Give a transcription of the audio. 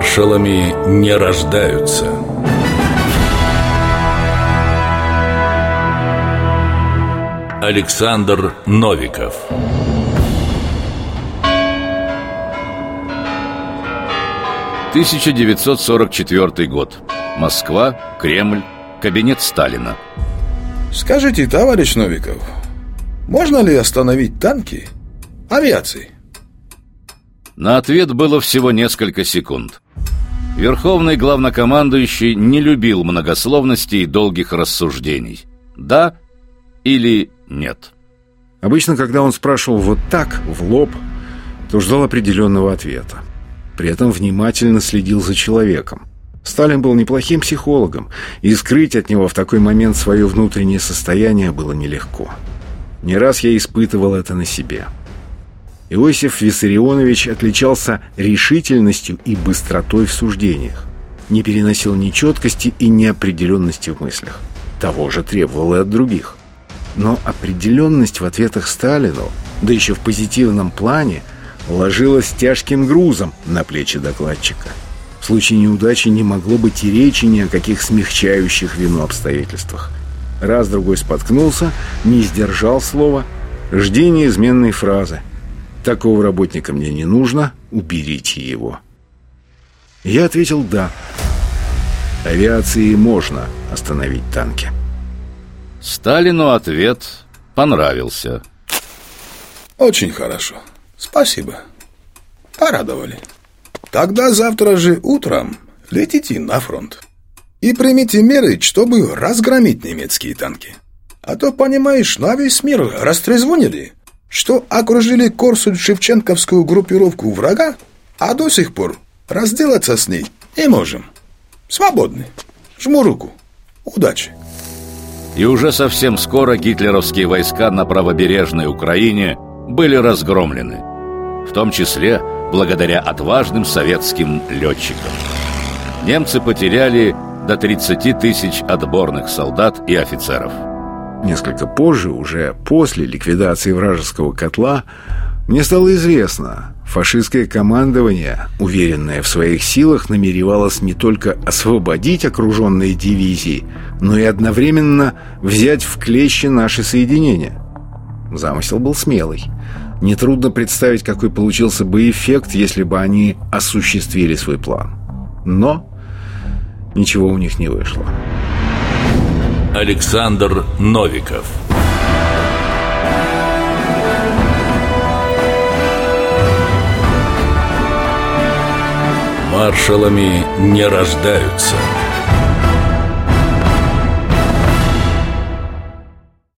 Маршалами не рождаются. Александр Новиков 1944 год. Москва, Кремль, кабинет Сталина. Скажите, товарищ Новиков, можно ли остановить танки авиацией? На ответ было всего несколько секунд. Верховный главнокомандующий не любил многословности и долгих рассуждений. Да или нет? Обычно, когда он спрашивал вот так, в лоб, то ждал определенного ответа. При этом внимательно следил за человеком. Сталин был неплохим психологом, и скрыть от него в такой момент свое внутреннее состояние было нелегко. Не раз я испытывал это на себе. Иосиф Виссарионович отличался решительностью и быстротой в суждениях. Не переносил нечеткости и неопределенности в мыслях. Того же требовал и от других. Но определенность в ответах Сталину, да еще в позитивном плане, ложилась тяжким грузом на плечи докладчика. В случае неудачи не могло быть и речи ни о каких смягчающих вину обстоятельствах. Раз-другой споткнулся, не сдержал слова. Жди неизменной фразы. Такого работника мне не нужно, уберите его. Я ответил «да». Авиации можно остановить танки. Сталину ответ понравился. Очень хорошо. Спасибо. Порадовали. Тогда завтра же утром летите на фронт. И примите меры, чтобы разгромить немецкие танки. А то, понимаешь, на весь мир растрезвонили, что окружили Корсунь-Шевченковскую группировку врага, а до сих пор разделаться с ней не можем. Свободны. Жму руку. Удачи. И уже совсем скоро гитлеровские войска на правобережной Украине были разгромлены. В том числе благодаря отважным советским летчикам. Немцы потеряли до 30 тысяч отборных солдат и офицеров. Несколько позже, уже после ликвидации вражеского котла, мне стало известно, фашистское командование, уверенное в своих силах, намеревалось не только освободить окруженные дивизии, но и одновременно взять в клещи наши соединения. Замысел был смелый. Нетрудно представить, какой получился бы эффект, если бы они осуществили свой план. Но ничего у них не вышло. Александр Новиков. Маршалами не рождаются –